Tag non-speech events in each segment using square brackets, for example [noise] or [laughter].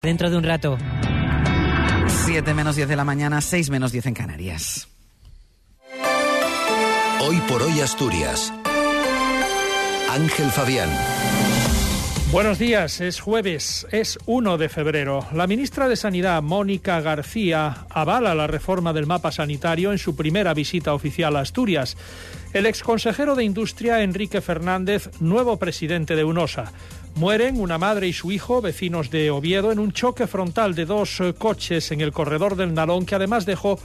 Dentro de un rato. 7 menos 10 de la mañana, 6 menos 10 en Canarias. Hoy por hoy Asturias. Ángel Fabián. Buenos días, es jueves, es 1 de febrero. La ministra de Sanidad, Mónica García, avala la reforma del mapa sanitario en su primera visita oficial a Asturias. El exconsejero de Industria, Enrique Fernández, nuevo presidente de UNOSA. Mueren una madre y su hijo, vecinos de Oviedo, en un choque frontal de dos eh, coches en el corredor del Nalón que además dejó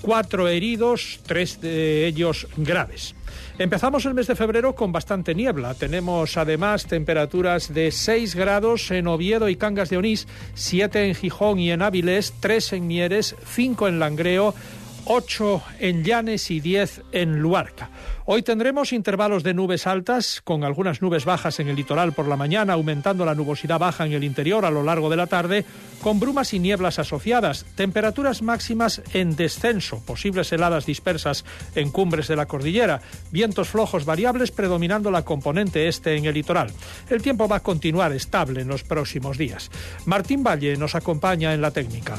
cuatro heridos, tres de ellos graves. Empezamos el mes de febrero con bastante niebla. Tenemos además temperaturas de 6 grados en Oviedo y Cangas de Onís, 7 en Gijón y en Áviles, 3 en Mieres, 5 en Langreo, 8 en Llanes y 10 en Luarca. Hoy tendremos intervalos de nubes altas, con algunas nubes bajas en el litoral por la mañana, aumentando la nubosidad baja en el interior a lo largo de la tarde, con brumas y nieblas asociadas, temperaturas máximas en descenso, posibles heladas dispersas en cumbres de la cordillera, vientos flojos variables predominando la componente este en el litoral. El tiempo va a continuar estable en los próximos días. Martín Valle nos acompaña en la técnica.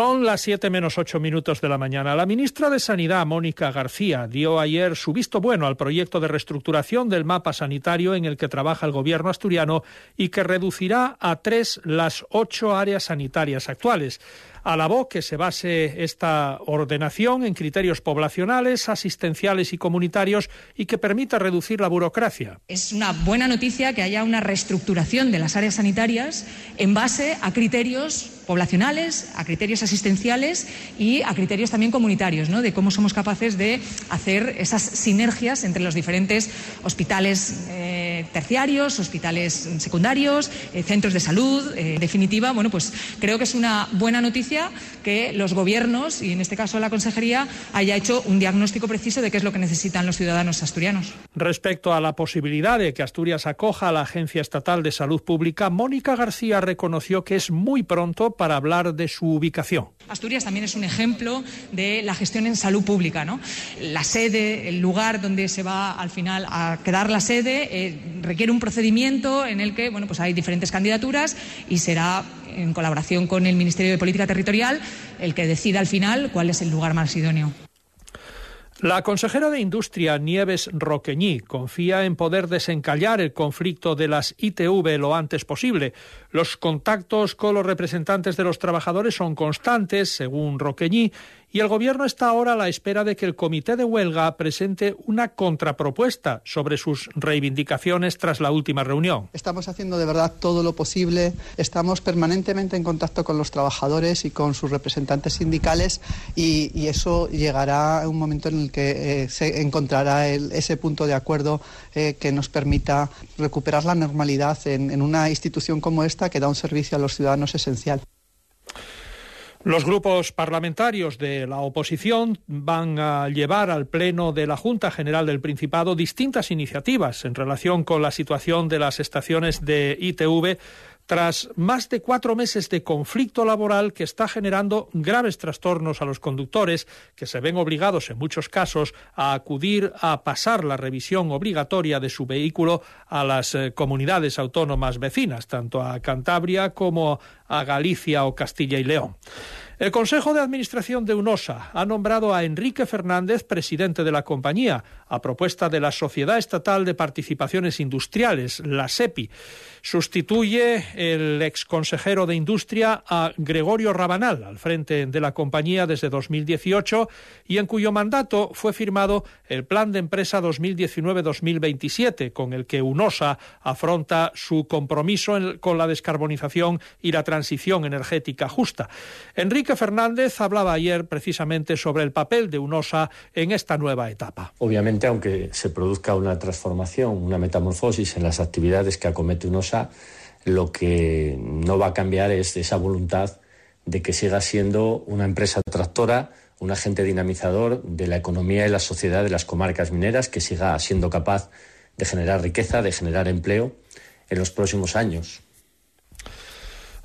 Son las 7 menos 8 minutos de la mañana. La ministra de Sanidad, Mónica García, dio ayer su visto bueno al proyecto de reestructuración del mapa sanitario en el que trabaja el gobierno asturiano y que reducirá a tres las ocho áreas sanitarias actuales alabó que se base esta ordenación en criterios poblacionales, asistenciales y comunitarios y que permita reducir la burocracia. Es una buena noticia que haya una reestructuración de las áreas sanitarias en base a criterios poblacionales, a criterios asistenciales y a criterios también comunitarios, ¿no? de cómo somos capaces de hacer esas sinergias entre los diferentes hospitales eh, terciarios, hospitales secundarios, eh, centros de salud. Eh, en definitiva, bueno, pues creo que es una buena noticia que los gobiernos, y en este caso la Consejería, haya hecho un diagnóstico preciso de qué es lo que necesitan los ciudadanos asturianos. Respecto a la posibilidad de que Asturias acoja a la Agencia Estatal de Salud Pública, Mónica García reconoció que es muy pronto para hablar de su ubicación. Asturias también es un ejemplo de la gestión en salud pública. ¿no? La sede, el lugar donde se va al final a quedar la sede, eh, requiere un procedimiento en el que bueno, pues hay diferentes candidaturas y será en colaboración con el Ministerio de Política Territorial el que decida al final cuál es el lugar más idóneo. La consejera de Industria, Nieves Roqueñí, confía en poder desencallar el conflicto de las ITV lo antes posible. Los contactos con los representantes de los trabajadores son constantes, según Roqueñí, y el Gobierno está ahora a la espera de que el Comité de Huelga presente una contrapropuesta sobre sus reivindicaciones tras la última reunión. Estamos haciendo de verdad todo lo posible, estamos permanentemente en contacto con los trabajadores y con sus representantes sindicales y, eso llegará a un momento en el que eh, se encontrará ese punto de acuerdo eh, que nos permita recuperar la normalidad en una institución como esta que da un servicio a los ciudadanos esencial. Los grupos parlamentarios de la oposición van a llevar al Pleno de la Junta General del Principado distintas iniciativas en relación con la situación de las estaciones de ITV tras más de cuatro meses de conflicto laboral que está generando graves trastornos a los conductores, que se ven obligados en muchos casos a acudir a pasar la revisión obligatoria de su vehículo a las eh, comunidades autónomas vecinas, tanto a Cantabria como a Galicia o Castilla y León. El Consejo de Administración de UNOSA ha nombrado a Enrique Fernández presidente de la compañía, a propuesta de la Sociedad Estatal de Participaciones Industriales, la SEPI. Sustituye el exconsejero de Industria a Gregorio Rabanal, al frente de la compañía desde 2018 y en cuyo mandato fue firmado el Plan de Empresa 2019-2027, con el que UNOSA afronta su compromiso con la descarbonización y la transición energética justa. Enrique Fernández hablaba ayer precisamente sobre el papel de UNOSA en esta nueva etapa. Obviamente, aunque se produzca una transformación, una metamorfosis en las actividades que acomete UNOSA, lo que no va a cambiar es esa voluntad de que siga siendo una empresa tractora, un agente dinamizador de la economía y la sociedad de las comarcas mineras, que siga siendo capaz de generar riqueza, de generar empleo en los próximos años.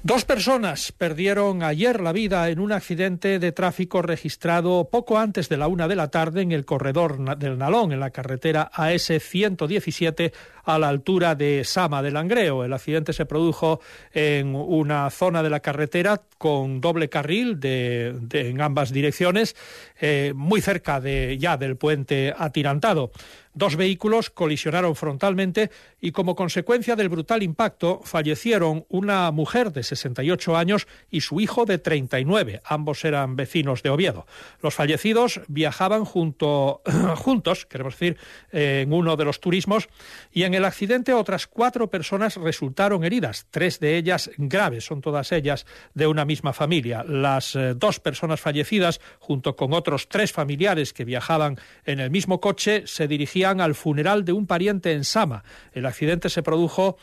Dos personas perdieron ayer la vida en un accidente de tráfico registrado poco antes de la una de la tarde en el corredor del Nalón, en la carretera AS 117 a la altura de Sama del Langreo. El accidente se produjo en una zona de la carretera con doble carril de, en ambas direcciones, eh, muy cerca de, ya del puente atirantado. Dos vehículos colisionaron frontalmente y como consecuencia del brutal impacto fallecieron una mujer de 68 años y su hijo de 39. Ambos eran vecinos de Oviedo. Los fallecidos viajaban junto, [clears throat] juntos, queremos decir, en uno de los turismos y en el accidente otras cuatro personas resultaron heridas, tres de ellas graves, son todas ellas de una misma familia. Las eh, dos personas fallecidas, junto con otros tres familiares que viajaban en el mismo coche, se dirigían al funeral de un pariente en Sama. El accidente se produjo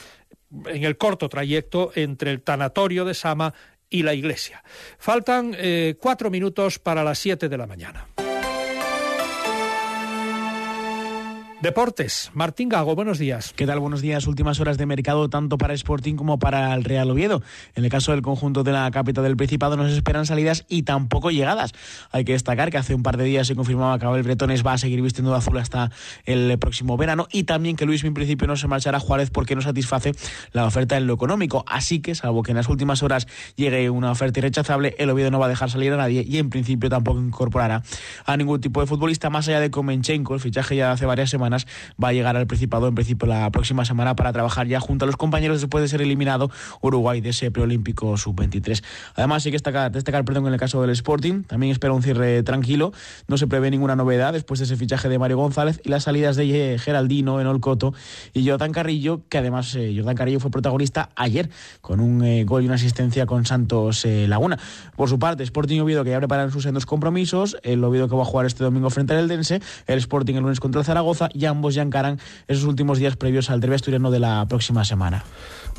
en el corto trayecto entre el tanatorio de Sama y la iglesia. Faltan eh, cuatro minutos para las siete de la mañana. Deportes, Martín Gago, buenos días. ¿Qué tal? Buenos días. Últimas horas de mercado tanto para Sporting como para el Real Oviedo. En el caso del conjunto de la capital del Principado no se esperan salidas y tampoco llegadas. Hay que destacar que hace un par de días se confirmaba que Abel Bretones va a seguir vistiendo de azul hasta el próximo verano y también que Luis en principio no se marchará a Juárez porque no satisface la oferta en lo económico. Así que, salvo que en las últimas horas llegue una oferta irrechazable, el Oviedo no va a dejar salir a nadie y en principio tampoco incorporará a ningún tipo de futbolista más allá de Komenchenko, el fichaje ya hace varias semanas va a llegar al Principado en principio la próxima semana para trabajar ya junto a los compañeros después de ser eliminado Uruguay de ese preolímpico sub-23. Además, hay que destacar, destacar perdón, en el caso del Sporting, también espera un cierre tranquilo, no se prevé ninguna novedad después de ese fichaje de Mario González y las salidas de Geraldino en Olcoto y Jordan Carrillo, que además eh, Jordan Carrillo fue protagonista ayer con un eh, gol y una asistencia con Santos eh, Laguna. Por su parte, Sporting y Oviedo que ya preparan sus dos compromisos, el Oviedo que va a jugar este domingo frente al Eldense, el Sporting el lunes contra el Zaragoza y ambos ya encaran esos últimos días previos al derbi asturiano de la próxima semana.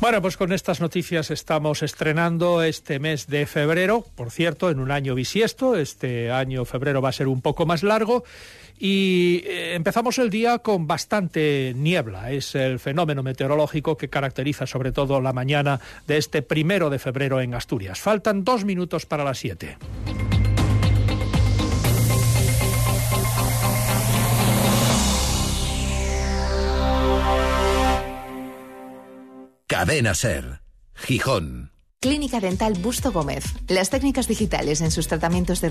Bueno, pues con estas noticias estamos estrenando este mes de febrero, por cierto, en un año bisiesto. Este año febrero va a ser un poco más largo. Y eh, empezamos el día con bastante niebla. Es el fenómeno meteorológico que caracteriza sobre todo la mañana de este primero de febrero en Asturias. Faltan dos minutos para las siete. Cadena Ser, Gijón. Clínica Dental Busto Gómez. Las técnicas digitales en sus tratamientos de